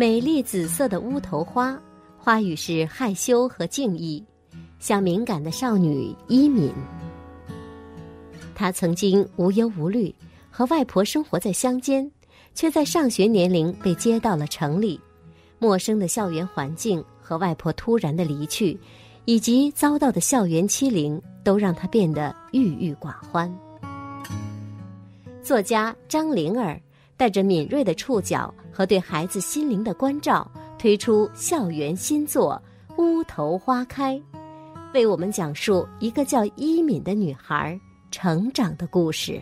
美丽紫色的乌头花，花语是害羞和敬意，像敏感的少女伊敏。她曾经无忧无虑，和外婆生活在乡间，却在上学年龄被接到了城里。陌生的校园环境和外婆突然的离去，以及遭到的校园欺凌，都让她变得郁郁寡欢。作家张灵儿带着敏锐的触角和对孩子心灵的关照，推出校园新作《乌头花开》，为我们讲述一个叫伊敏的女孩成长的故事。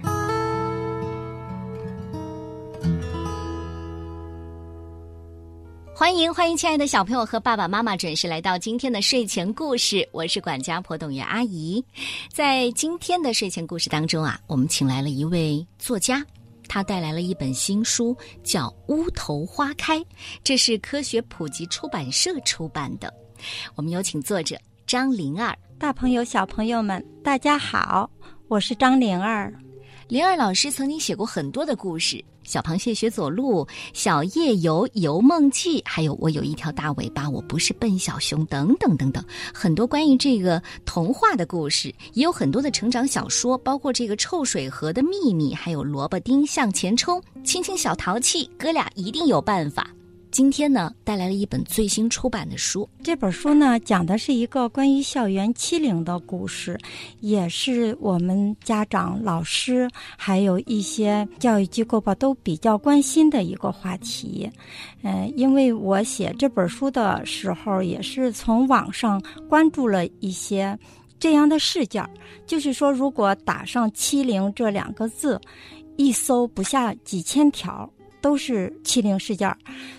欢迎欢迎，亲爱的小朋友和爸爸妈妈准时来到今天的睡前故事。我是管家婆董月阿姨。在今天的睡前故事当中啊，我们请来了一位作家，他带来了一本新书，叫《乌头花开》，这是科学普及出版社出版的。我们有请作者张灵儿。大朋友、小朋友们，大家好，我是张灵儿。灵儿老师曾经写过很多的故事。小螃蟹学走路，小夜游游梦记，还有我有一条大尾巴，我不是笨小熊，等等等等，很多关于这个童话的故事，也有很多的成长小说，包括这个臭水河的秘密，还有萝卜丁向前冲，亲亲小淘气，哥俩一定有办法。今天呢，带来了一本最新出版的书。这本书呢，讲的是一个关于校园欺凌的故事，也是我们家长、老师还有一些教育机构吧都比较关心的一个话题。嗯，因为我写这本书的时候，也是从网上关注了一些这样的事件，就是说，如果打上“欺凌”这两个字，一搜不下几千条。都是欺凌事件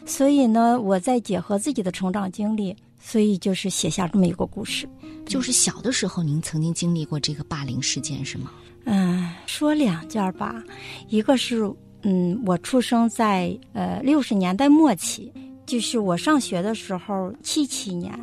所以呢，我在结合自己的成长经历，所以就是写下这么一个故事。就是小的时候，您曾经经历过这个霸凌事件是吗？嗯，说两件吧，一个是，嗯，我出生在呃六十年代末期，就是我上学的时候七七年，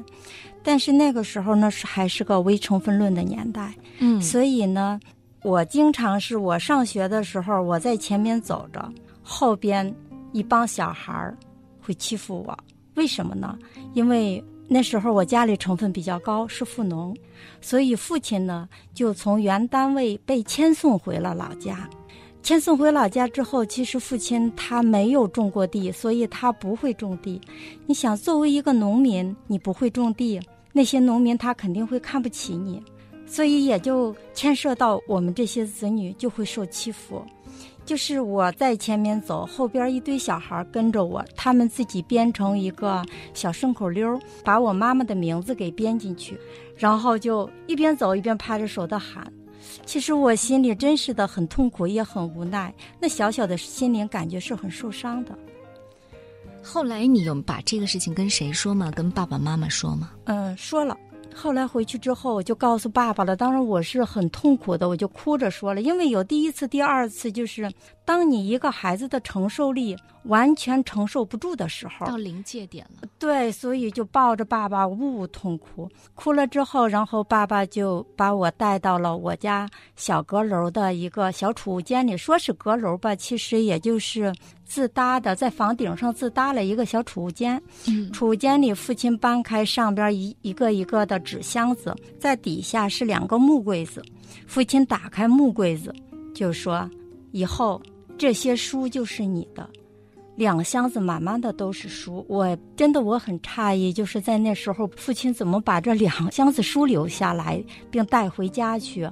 但是那个时候呢是还是个微成分论的年代，嗯，所以呢，我经常是我上学的时候我在前面走着。后边一帮小孩儿会欺负我，为什么呢？因为那时候我家里成分比较高，是富农，所以父亲呢就从原单位被迁送回了老家。迁送回老家之后，其实父亲他没有种过地，所以他不会种地。你想，作为一个农民，你不会种地，那些农民他肯定会看不起你，所以也就牵涉到我们这些子女就会受欺负。就是我在前面走，后边一堆小孩跟着我，他们自己编成一个小顺口溜，把我妈妈的名字给编进去，然后就一边走一边拍着手的喊。其实我心里真是的很痛苦，也很无奈，那小小的心灵感觉是很受伤的。后来你有把这个事情跟谁说吗？跟爸爸妈妈说吗？嗯，说了。后来回去之后，我就告诉爸爸了。当然我是很痛苦的，我就哭着说了，因为有第一次、第二次，就是当你一个孩子的承受力完全承受不住的时候，到临界点了。对，所以就抱着爸爸呜呜痛哭。哭了之后，然后爸爸就把我带到了我家小阁楼的一个小储物间里，说是阁楼吧，其实也就是。自搭的，在房顶上自搭了一个小储物间。储物间里，父亲搬开上边一一个一个的纸箱子，在底下是两个木柜子。父亲打开木柜子，就说：“以后这些书就是你的。”两箱子满满的都是书，我真的我很诧异，就是在那时候，父亲怎么把这两箱子书留下来，并带回家去？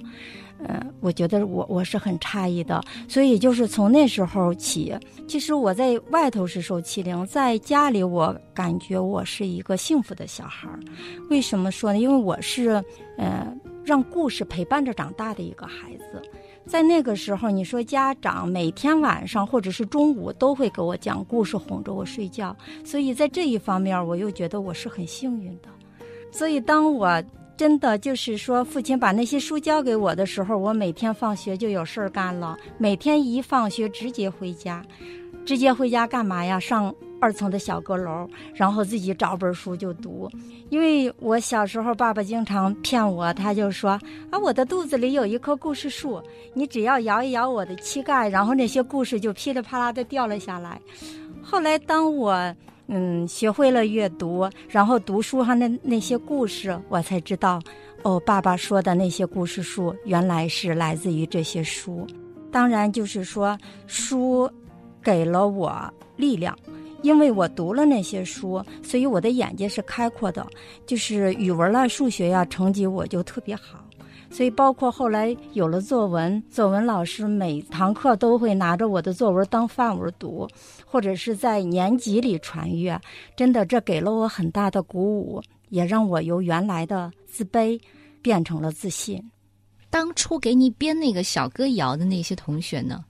嗯，我觉得我我是很诧异的，所以就是从那时候起，其实我在外头是受欺凌，在家里我感觉我是一个幸福的小孩。为什么说呢？因为我是，呃，让故事陪伴着长大的一个孩子。在那个时候，你说家长每天晚上或者是中午都会给我讲故事，哄着我睡觉，所以在这一方面，我又觉得我是很幸运的。所以当我。真的就是说，父亲把那些书交给我的时候，我每天放学就有事儿干了。每天一放学直接回家，直接回家干嘛呀？上二层的小阁楼，然后自己找本书就读。因为我小时候，爸爸经常骗我，他就说啊，我的肚子里有一棵故事树，你只要摇一摇我的膝盖，然后那些故事就噼里啪啦的掉了下来。后来当我嗯，学会了阅读，然后读书上的那些故事，我才知道，哦，爸爸说的那些故事书原来是来自于这些书。当然，就是说书给了我力量，因为我读了那些书，所以我的眼界是开阔的。就是语文啦、数学呀，成绩我就特别好。所以，包括后来有了作文，作文老师每堂课都会拿着我的作文当范文读，或者是在年级里传阅。真的，这给了我很大的鼓舞，也让我由原来的自卑变成了自信。当初给你编那个小歌谣的那些同学呢？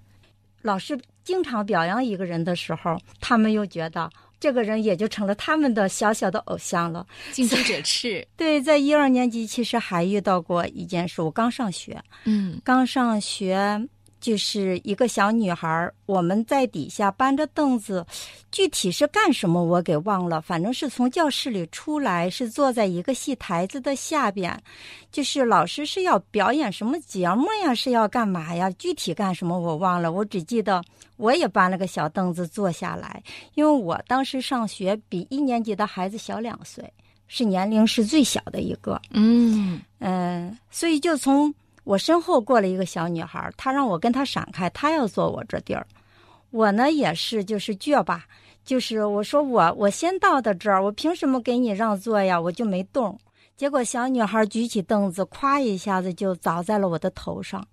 老师经常表扬一个人的时候，他们又觉得。这个人也就成了他们的小小的偶像了。近朱者赤。对，在一二年级，其实还遇到过一件事。我刚上学，嗯，刚上学。就是一个小女孩，我们在底下搬着凳子，具体是干什么我给忘了。反正是从教室里出来，是坐在一个戏台子的下边。就是老师是要表演什么节目呀？是要干嘛呀？具体干什么我忘了。我只记得我也搬了个小凳子坐下来，因为我当时上学比一年级的孩子小两岁，是年龄是最小的一个。嗯嗯，所以就从。我身后过了一个小女孩，她让我跟她闪开，她要坐我这地儿。我呢也是，就是倔吧，就是我说我我先到的这儿，我凭什么给你让座呀？我就没动。结果小女孩举起凳子，咵一下子就砸在了我的头上，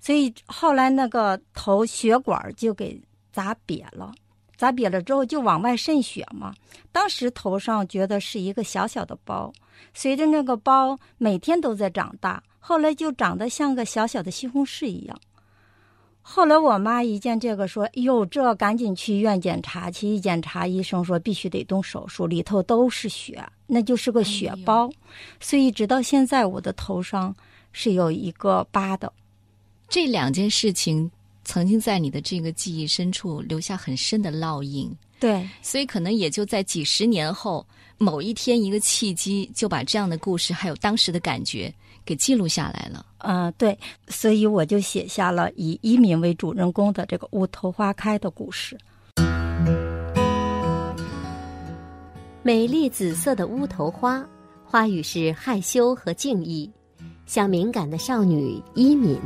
所以后来那个头血管就给砸瘪了，砸瘪了之后就往外渗血嘛。当时头上觉得是一个小小的包，随着那个包每天都在长大。后来就长得像个小小的西红柿一样。后来我妈一见这个，说：“哎呦，这赶紧去医院检查去。”一检查，医生说必须得动手术，里头都是血，那就是个血包。所以直到现在，我的头上是有一个疤的。这两件事情曾经在你的这个记忆深处留下很深的烙印。对，所以可能也就在几十年后某一天，一个契机就把这样的故事还有当时的感觉。给记录下来了。嗯，对，所以我就写下了以一敏为主人公的这个乌头花开的故事。美丽紫色的乌头花，花语是害羞和敬意，像敏感的少女伊敏。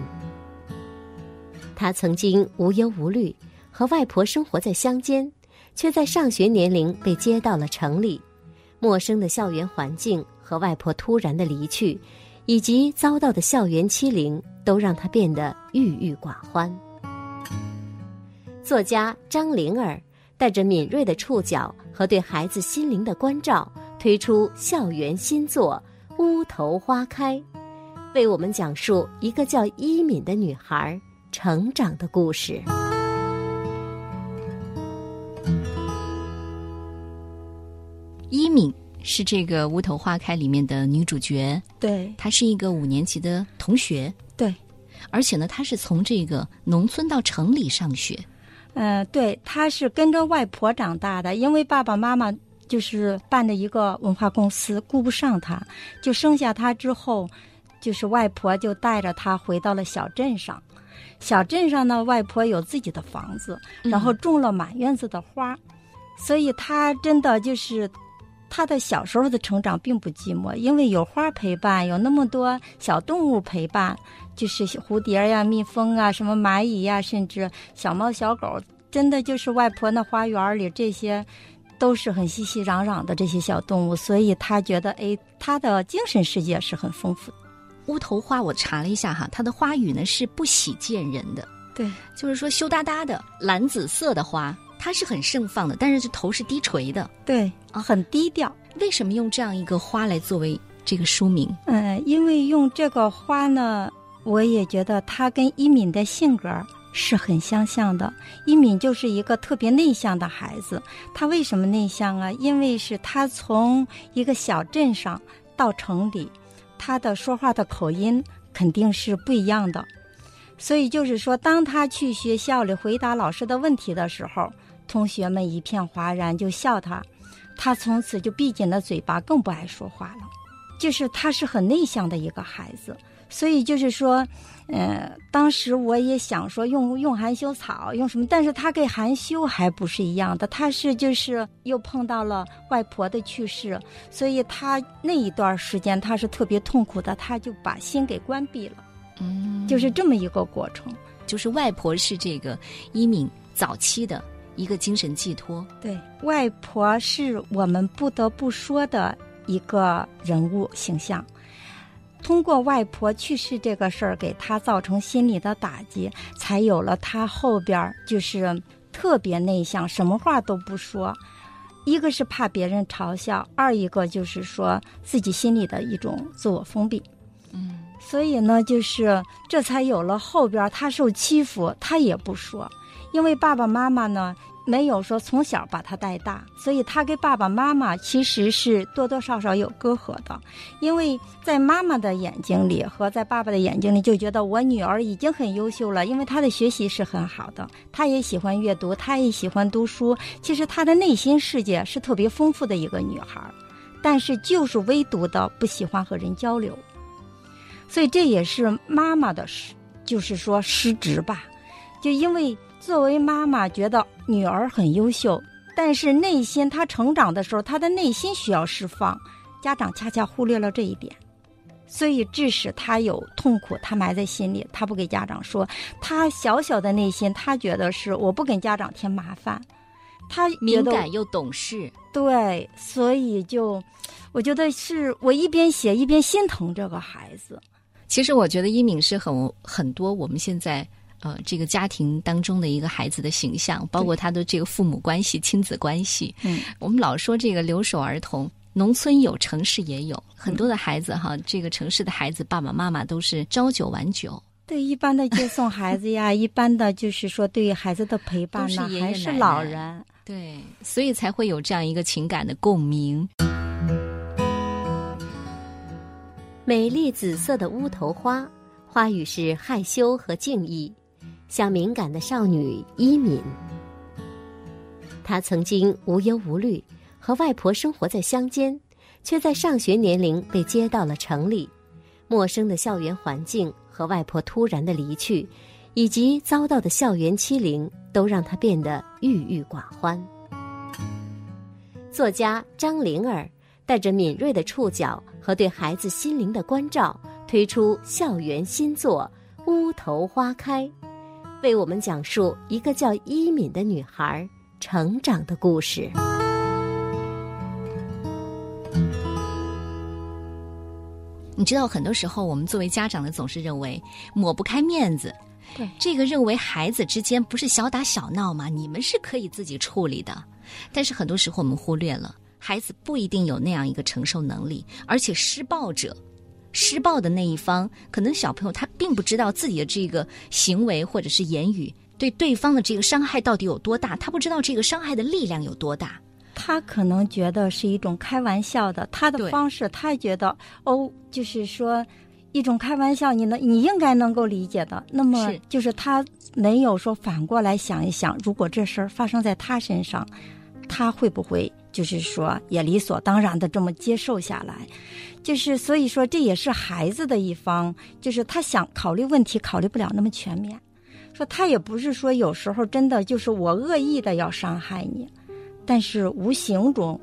她曾经无忧无虑，和外婆生活在乡间，却在上学年龄被接到了城里。陌生的校园环境和外婆突然的离去。以及遭到的校园欺凌，都让他变得郁郁寡欢。作家张灵儿带着敏锐的触角和对孩子心灵的关照，推出校园新作《乌头花开》，为我们讲述一个叫伊敏的女孩成长的故事。依敏。是这个《乌头花开》里面的女主角，对，她是一个五年级的同学，对，而且呢，她是从这个农村到城里上学，嗯，对，她是跟着外婆长大的，因为爸爸妈妈就是办的一个文化公司，顾不上她，就生下她之后，就是外婆就带着她回到了小镇上，小镇上呢，外婆有自己的房子，然后种了满院子的花，所以她真的就是。他的小时候的成长并不寂寞，因为有花陪伴，有那么多小动物陪伴，就是蝴蝶呀、蜜蜂啊、什么蚂蚁呀，甚至小猫小狗，真的就是外婆那花园里这些，都是很熙熙攘攘的这些小动物，所以他觉得，哎，他的精神世界是很丰富的。乌头花，我查了一下哈，它的花语呢是不喜见人的，对，就是说羞答答的蓝紫色的花。它是很盛放的，但是这头是低垂的，对啊，很低调。为什么用这样一个花来作为这个书名？嗯，因为用这个花呢，我也觉得它跟一敏的性格是很相像的。一敏就是一个特别内向的孩子，他为什么内向啊？因为是他从一个小镇上到城里，他的说话的口音肯定是不一样的。所以就是说，当他去学校里回答老师的问题的时候。同学们一片哗然，就笑他。他从此就闭紧了嘴巴，更不爱说话了。就是他是很内向的一个孩子，所以就是说。呃，当时我也想说用用含羞草，用什么？但是他跟含羞还不是一样的，他是就是又碰到了外婆的去世，所以他那一段时间他是特别痛苦的，他就把心给关闭了，嗯，就是这么一个过程。就是外婆是这个一敏早期的一个精神寄托，对，外婆是我们不得不说的一个人物形象。通过外婆去世这个事儿，给他造成心理的打击，才有了他后边就是特别内向，什么话都不说。一个是怕别人嘲笑，二一个就是说自己心里的一种自我封闭。嗯，所以呢，就是这才有了后边他受欺负，他也不说，因为爸爸妈妈呢。没有说从小把他带大，所以他跟爸爸妈妈其实是多多少少有隔阂的，因为在妈妈的眼睛里和在爸爸的眼睛里，就觉得我女儿已经很优秀了，因为她的学习是很好的，她也喜欢阅读，她也喜欢读书。其实她的内心世界是特别丰富的一个女孩，但是就是唯独的不喜欢和人交流，所以这也是妈妈的失，就是说失职吧，就因为。作为妈妈，觉得女儿很优秀，但是内心她成长的时候，她的内心需要释放。家长恰恰忽略了这一点，所以致使她有痛苦，她埋在心里，她不给家长说。她小小的内心，她觉得是我不给家长添麻烦。她敏感又懂事，对，所以就我觉得是我一边写一边心疼这个孩子。其实我觉得一敏是很很多我们现在。呃，这个家庭当中的一个孩子的形象，包括他的这个父母关系、亲子关系。嗯，我们老说这个留守儿童，农村有，城市也有很多的孩子哈。这个城市的孩子，爸爸妈妈都是朝九晚九。对，一般的接送孩子呀，一般的就是说对于孩子的陪伴呢，还是老人。对，所以才会有这样一个情感的共鸣。美丽紫色的乌头花，花语是害羞和敬意。像敏感的少女伊敏，她曾经无忧无虑，和外婆生活在乡间，却在上学年龄被接到了城里。陌生的校园环境和外婆突然的离去，以及遭到的校园欺凌，都让她变得郁郁寡欢。作家张灵儿带着敏锐的触角和对孩子心灵的关照，推出校园新作《乌头花开》。为我们讲述一个叫伊敏的女孩成长的故事。你知道，很多时候我们作为家长呢总是认为抹不开面子，对这个认为孩子之间不是小打小闹吗？你们是可以自己处理的。但是很多时候我们忽略了，孩子不一定有那样一个承受能力，而且施暴者。施暴的那一方，可能小朋友他并不知道自己的这个行为或者是言语对对方的这个伤害到底有多大，他不知道这个伤害的力量有多大。他可能觉得是一种开玩笑的，他的方式，他觉得哦，就是说一种开玩笑，你能你应该能够理解的。那么就是他没有说反过来想一想，如果这事儿发生在他身上，他会不会就是说也理所当然的这么接受下来？就是所以说，这也是孩子的一方，就是他想考虑问题，考虑不了那么全面。说他也不是说有时候真的就是我恶意的要伤害你，但是无形中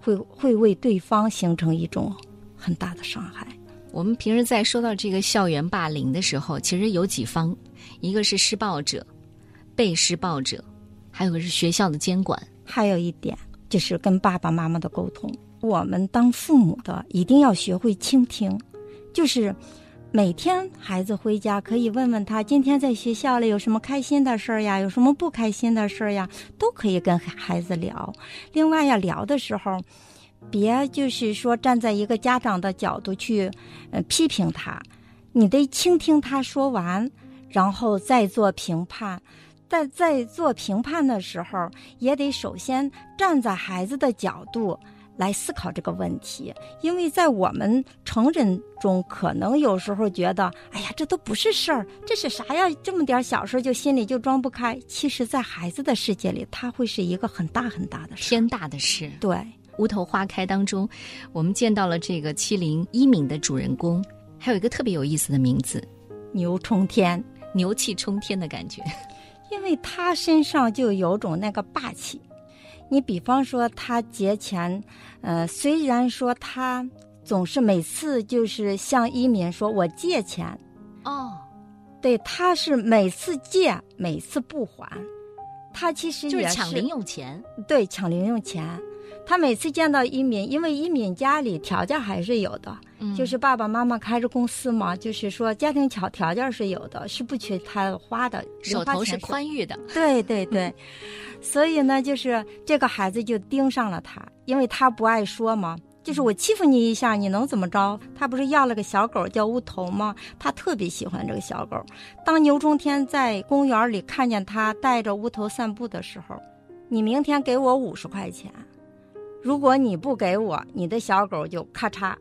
会会为对方形成一种很大的伤害。我们平时在说到这个校园霸凌的时候，其实有几方，一个是施暴者、被施暴者，还有个是学校的监管，还有一点就是跟爸爸妈妈的沟通。我们当父母的一定要学会倾听，就是每天孩子回家可以问问他今天在学校里有什么开心的事儿呀，有什么不开心的事儿呀，都可以跟孩子聊。另外呀，聊的时候别就是说站在一个家长的角度去批评他，你得倾听他说完，然后再做评判。在在做评判的时候，也得首先站在孩子的角度。来思考这个问题，因为在我们成人中，可能有时候觉得，哎呀，这都不是事儿，这是啥呀？这么点小事就心里就装不开。其实，在孩子的世界里，它会是一个很大很大的事，天大的事。对，《乌头花开》当中，我们见到了这个欺凌一敏的主人公，还有一个特别有意思的名字牛冲天，牛气冲天的感觉。因为他身上就有种那个霸气。你比方说他节前，呃，虽然说他总是每次就是向一民说我借钱，哦，对，他是每次借每次不还，他其实也就是抢零用钱。对，抢零用钱。他每次见到一敏，因为一敏家里条件还是有的，嗯就是爸爸妈妈开着公司嘛，就是说家庭条条件是有的，是不缺他花的，零手头是宽裕的，对对对，所以呢，就是这个孩子就盯上了他，因为他不爱说嘛。就是我欺负你一下，你能怎么着？他不是要了个小狗叫乌头吗？他特别喜欢这个小狗。当牛中天在公园里看见他带着乌头散步的时候，你明天给我五十块钱，如果你不给我，你的小狗就咔嚓，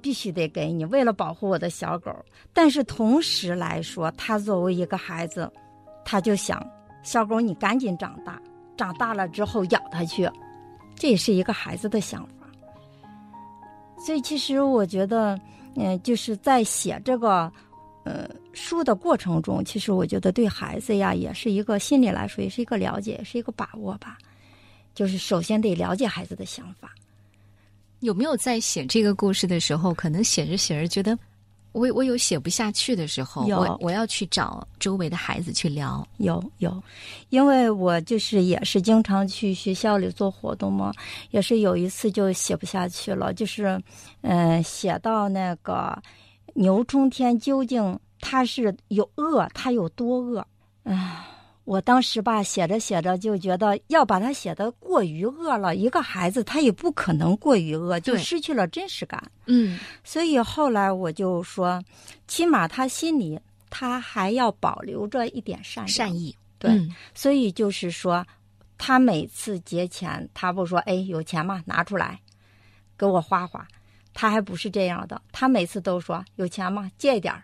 必须得给你，为了保护我的小狗。但是同时来说，他作为一个孩子，他就想，小狗你赶紧长大，长大了之后咬它去，这也是一个孩子的想法。所以其实我觉得，嗯、就是在写这个，呃，书的过程中，其实我觉得对孩子呀，也是一个心理来说，也是一个了解，也是一个把握吧。就是首先得了解孩子的想法。有没有在写这个故事的时候，可能写着写着觉得我我有写不下去的时候，有我我要去找周围的孩子去聊。有有，因为我就是也是经常去学校里做活动嘛，也是有一次就写不下去了，就是，嗯、写到那个牛冲天究竟他是有恶，他有多恶？唉，我当时吧写着写着就觉得要把他写的过于恶了，一个孩子他也不可能过于恶，就失去了真实感。嗯所以后来我就说，起码他心里他还要保留着一点善意善意，对嗯所以就是说，他每次结钱，他不说哎有钱吗？拿出来，给我花花。他还不是这样的，他每次都说有钱吗？借一点儿。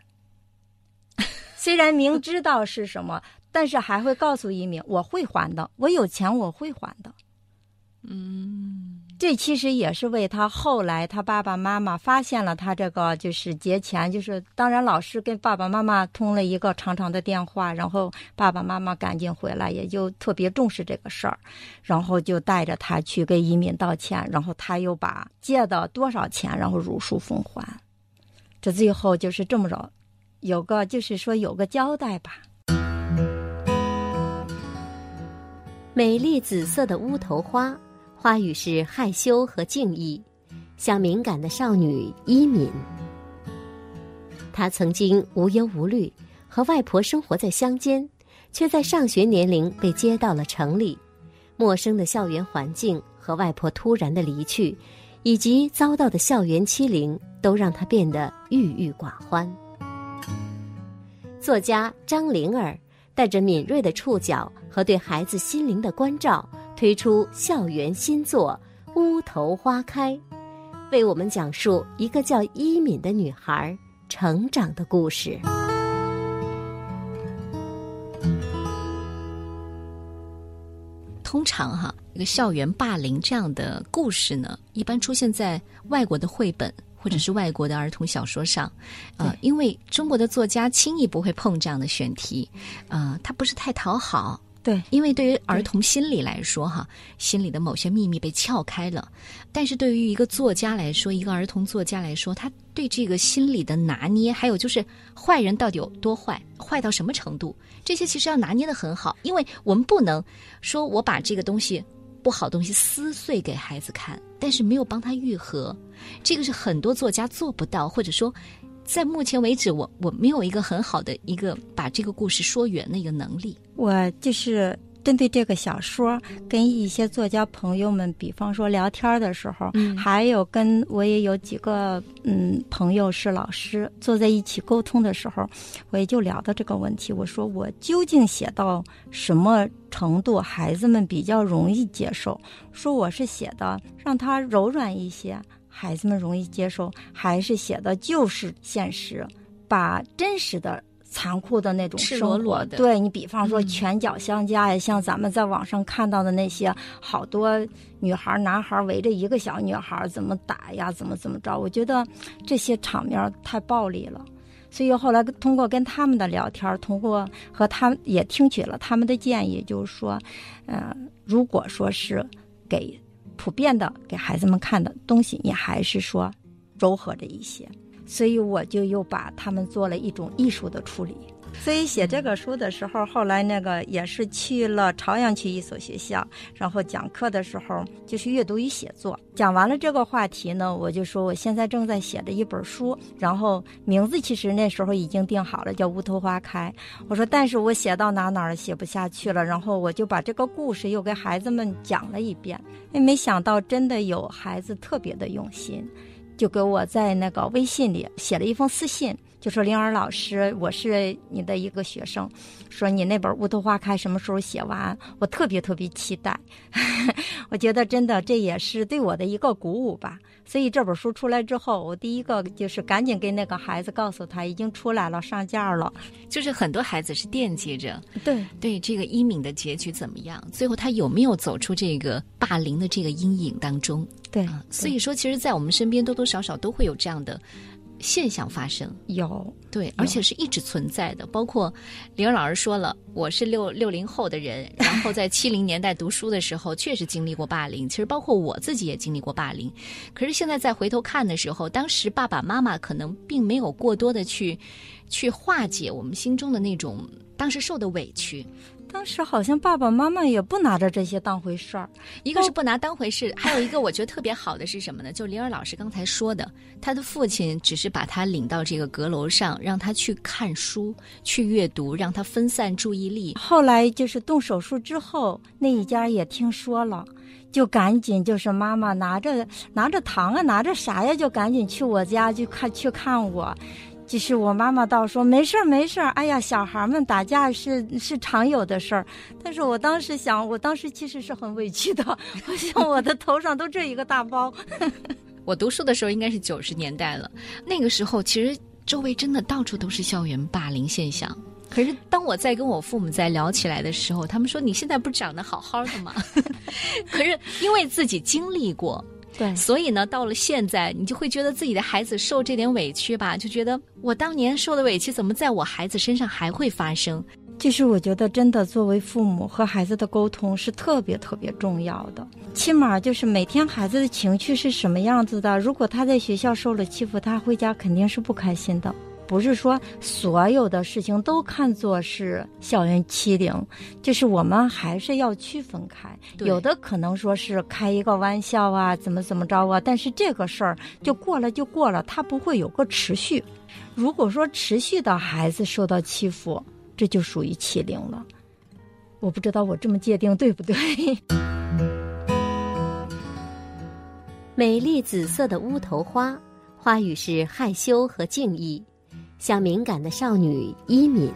虽然明知道是什么，但是还会告诉移民我会还的，我有钱我会还的。嗯，这其实也是为他后来他爸爸妈妈发现了他这个就是节前，就是当然老师跟爸爸妈妈通了一个长长的电话，然后爸爸妈妈赶紧回来，也就特别重视这个事儿，然后就带着他去给移民道歉，然后他又把借的多少钱，然后如数奉还，这最后就是这么着，有个就是说有个交代吧。美丽紫色的乌头花，花语是害羞和敬意，像敏感的少女依敏。她曾经无忧无虑，和外婆生活在乡间，却在上学年龄被接到了城里。陌生的校园环境和外婆突然的离去，以及遭到的校园欺凌，都让她变得郁郁寡欢。作家张灵儿带着敏锐的触角和对孩子心灵的关照，推出校园新作《乌头花开》，为我们讲述一个叫依敏的女孩成长的故事。通常哈，一个校园霸凌这样的故事呢，一般出现在外国的绘本或者是外国的儿童小说上，呃，因为中国的作家轻易不会碰这样的选题，呃，他不是太讨好。对，因为对于儿童心理来说，哈，心里的某些秘密被撬开了。但是对于一个作家来说，一个儿童作家来说，他对这个心理的拿捏，还有就是坏人到底有多坏，坏到什么程度，这些其实要拿捏的很好。因为我们不能说我把这个东西不好东西撕碎给孩子看，但是没有帮他愈合，这个是很多作家做不到，或者说。在目前为止，我我没有一个很好的一个把这个故事说圆的一个能力。我就是针对这个小说，跟一些作家朋友们，比方说聊天的时候，嗯还有跟我也有几个嗯朋友是老师，坐在一起沟通的时候，我也就聊到这个问题。我说我究竟写到什么程度，孩子们比较容易接受？说我是写的让他柔软一些，孩子们容易接受，还是写的就是现实，把真实的。残酷的那种赤生活。裸裸的对你，比方说嗯拳脚相加呀，像咱们在网上看到的那些好多女孩、男孩围着一个小女孩怎么打呀，怎么怎么着，我觉得这些场面太暴力了。所以后来通过跟他们的聊天，通过和他们也听取了他们的建议，就是说，呃，如果说是给普遍的给孩子们看的东西，你还是说柔和着一些。所以我就又把他们做了一种艺术的处理。所以写这个书的时候，后来那个也是去了朝阳区一所学校，然后讲课的时候就是阅读与写作。讲完了这个话题呢，我就说我现在正在写着一本书，然后名字其实那时候已经定好了，叫《乌头花开》。我说，但是我写到哪哪儿写不下去了，然后我就把这个故事又给孩子们讲了一遍。哎，没想到真的有孩子特别的用心。就给我在那个微信里写了一封私信，就说灵儿老师，我是你的一个学生，说你那本《乌头花开》什么时候写完？我特别特别期待。我觉得真的这也是对我的一个鼓舞吧。所以这本书出来之后，我第一个就是赶紧跟那个孩子告诉他已经出来了，上架了。就是很多孩子是惦记着对对这个一敏的结局怎么样，最后他有没有走出这个霸凌的这个阴影当中对啊？所以说，其实，在我们身边多多少少都会有这样的现象发生。有对，而且是一直存在的。包括玲儿老师说了，我是六六零后的人，然后在七零年代读书的时候，确实经历过霸凌。其实包括我自己也经历过霸凌。可是现在再回头看的时候，当时爸爸妈妈可能并没有过多的去去化解我们心中的那种当时受的委屈。当时好像爸爸妈妈也不拿着这些当回事儿。一个是不拿当回事，还有一个我觉得特别好的是什么呢？就灵儿老师刚才说的，他的父亲只是把他领到这个阁楼上，让他去看书、去阅读，让他分散注意力。后来就是动手术之后，那一家也听说了，就赶紧就是妈妈拿着拿着糖啊，拿着啥呀，就赶紧去我家去看去看我。就是我妈妈倒说没事儿没事儿，哎呀，小孩们打架是是常有的事儿。但是我当时想，我当时其实是很委屈的，我想我的头上都这一个大包。我读书的时候应该是九十年代了，那个时候其实周围真的到处都是校园霸凌现象。可是当我在跟我父母在聊起来的时候，他们说你现在不长得好好的吗？可是因为自己经历过，对所以呢，到了现在，你就会觉得自己的孩子受这点委屈吧，就觉得我当年受的委屈，怎么在我孩子身上还会发生？其实我觉得真的作为父母和孩子的沟通是特别特别重要的，起码就是每天孩子的情绪是什么样子的。如果他在学校受了欺负，他回家肯定是不开心的。不是说所有的事情都看作是校园欺凌，就是我们还是要区分开。有的可能说是开一个玩笑啊，怎么怎么着啊，但是这个事儿就过了就过了，它不会有个持续。如果说持续的孩子受到欺负，这就属于欺凌了。我不知道我这么界定对不对？美丽紫色的乌头花，花语是害羞和敬意，像敏感的少女伊敏。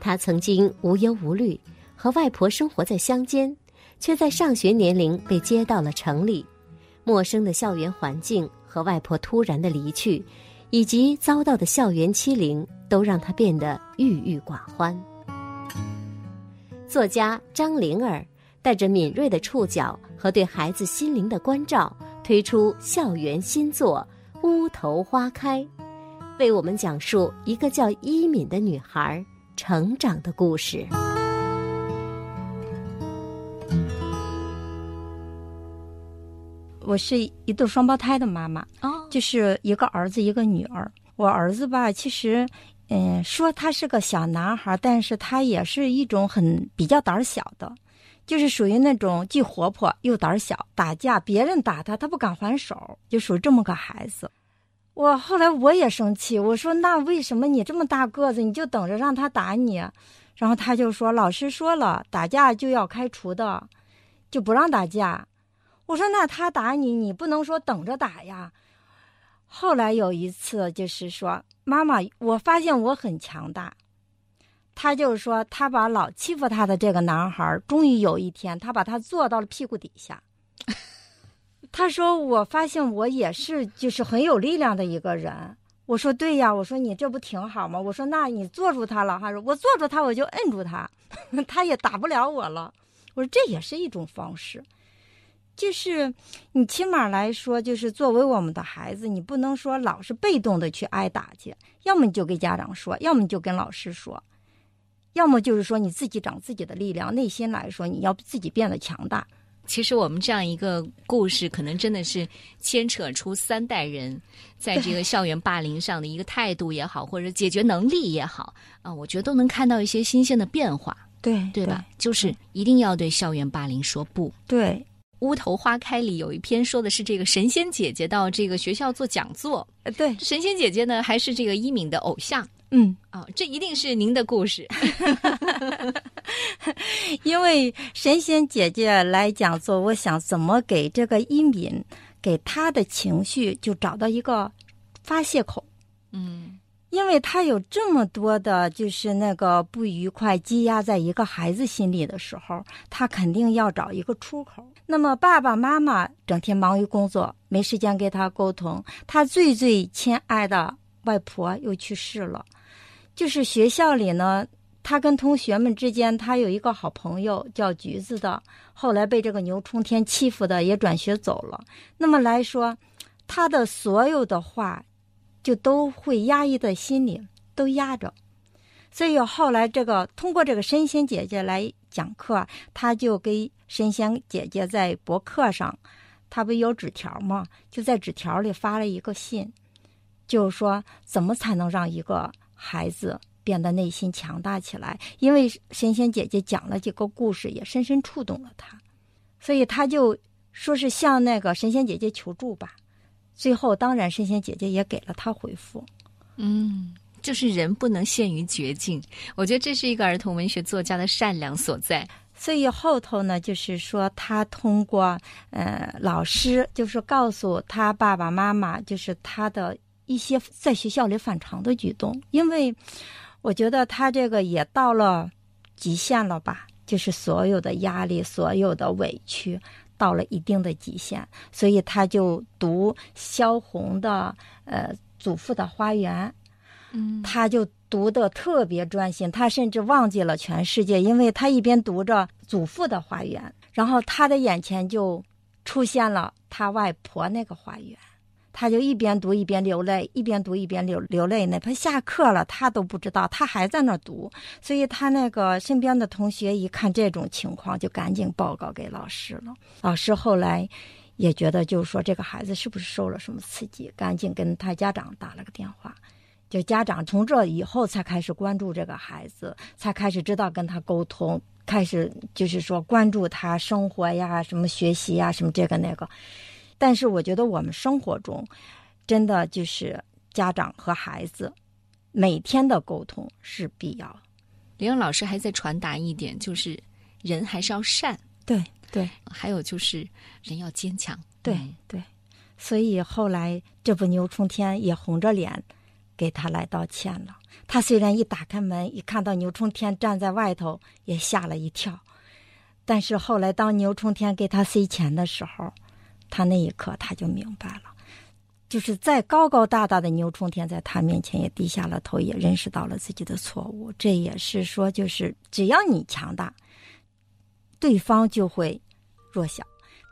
她曾经无忧无虑，和外婆生活在乡间，却在上学年龄被接到了城里。陌生的校园环境和外婆突然的离去，以及遭到的校园欺凌，都让她变得郁郁寡欢。作家张灵儿带着敏锐的触角和对孩子心灵的关照，推出校园新作《乌头花开》，为我们讲述一个叫伊敏的女孩成长的故事。我是一对双胞胎的妈妈，哦，就是一个儿子一个女儿。我儿子吧，其实，嗯，说他是个小男孩，但是他也是一种很比较胆小的，就是属于那种既活泼又胆小，打架别人打他，他不敢还手，就属于这么个孩子。我后来我也生气，我说那为什么你这么大个子，你就等着让他打你？然后他就说老师说了，打架就要开除的，就不让打架。我说那他打你，你不能说等着打呀。后来有一次就是说，妈妈，我发现我很强大。他就是说，他把老欺负他的这个男孩，终于有一天，他把他坐到了屁股底下。他说：“我发现我也是，就是很有力量的一个人。我说对呀，我说你这不挺好吗？我说那你做住他了，他说我做住他，我就摁住他，他也打不了我了。我说这也是一种方式，就是你起码来说，就是作为我们的孩子，你不能说老是被动的去挨打去，要么你就跟家长说，要么你就跟老师说，要么就是说你自己长自己的力量，内心来说你要自己变得强大。其实我们这样一个故事，可能真的是牵扯出三代人在这个校园霸凌上的一个态度也好，或者解决能力也好啊，我觉得都能看到一些新鲜的变化，对对吧？就是一定要对校园霸凌说不。对，乌头花开里有一篇说的是这个神仙姐姐到这个学校做讲座，呃，对，神仙姐姐呢还是这个一敏的偶像。嗯，哦，这一定是您的故事，因为神仙姐姐来讲座，我想怎么给这个一敏，给他的情绪就找到一个发泄口。嗯，因为他有这么多的，就是那个不愉快积压在一个孩子心里的时候，他肯定要找一个出口。那么爸爸妈妈整天忙于工作，没时间跟他沟通，他最最亲爱的外婆又去世了。就是学校里呢，他跟同学们之间，他有一个好朋友叫橘子的，后来被这个牛冲天欺负的也转学走了。那么来说，他的所有的话，就都会压抑在心里，都压着。所以后来这个通过这个神仙姐姐来讲课，他就给神仙姐姐在博客上，他不有纸条吗？就在纸条里发了一个信，就是说怎么才能让一个。孩子变得内心强大起来，因为神仙姐姐讲了几个故事，也深深触动了他，所以他就说是向那个神仙姐姐求助吧。最后，当然神仙姐姐也给了他回复。嗯，就是人不能陷于绝境，我觉得这是一个儿童文学作家的善良所在。所以后头呢，就是说他通过呃老师，就是告诉他爸爸妈妈，就是他的。一些在学校里反常的举动，因为我觉得他这个也到了极限了吧，就是所有的压力、所有的委屈到了一定的极限，所以他就读萧红的呃祖父的花园，嗯，他就读的特别专心，他甚至忘记了全世界，因为他一边读着祖父的花园，然后他的眼前就出现了他外婆那个花园。他就一边读一边流泪，一边读一边流流泪。哪怕下课了，他都不知道，他还在那读。所以他那个身边的同学一看这种情况，就赶紧报告给老师了。老师后来也觉得，就是说这个孩子是不是受了什么刺激，赶紧跟他家长打了个电话。就家长从这以后才开始关注这个孩子，才开始知道跟他沟通，开始就是说关注他生活呀、什么学习呀、什么这个那个。但是我觉得我们生活中，真的就是家长和孩子每天的沟通是必要。林老师还在传达一点，就是人还是要善，对对，还有就是人要坚强，对对。所以后来这不牛冲天也红着脸给他来道歉了。他虽然一打开门一看到牛冲天站在外头，也吓了一跳，但是后来当牛冲天给他塞钱的时候。他那一刻他就明白了，就是再高高大大的牛冲天在他面前也低下了头，也认识到了自己的错误。这也是说，就是只要你强大，对方就会弱小；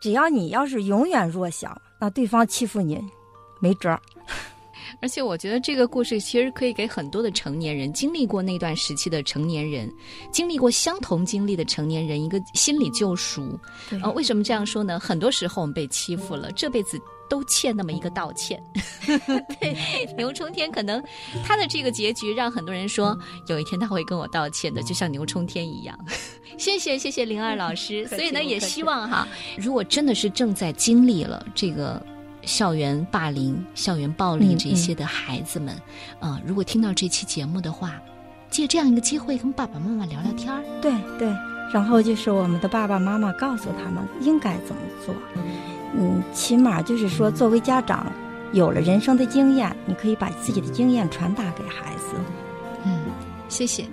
只要你要是永远弱小，那对方欺负你没辙。而且我觉得这个故事其实可以给很多的成年人，经历过那段时期的成年人，经历过相同经历的成年人一个心理救赎。啊，为什么这样说呢？很多时候我们被欺负了，这辈子都欠那么一个道歉。对，牛冲天可能他的这个结局让很多人说，有一天他会跟我道歉的，就像牛冲天一样。谢谢谢谢灵儿老师。所以呢，也希望哈，如果真的是正在经历了这个。校园霸凌、校园暴力这些的孩子们，啊，如果听到这期节目的话，借这样一个机会跟爸爸妈妈聊聊天儿。对对，然后就是我们的爸爸妈妈告诉他们应该怎么做。嗯，起码就是说，作为家长，有了人生的经验，你可以把自己的经验传达给孩子。嗯，谢谢。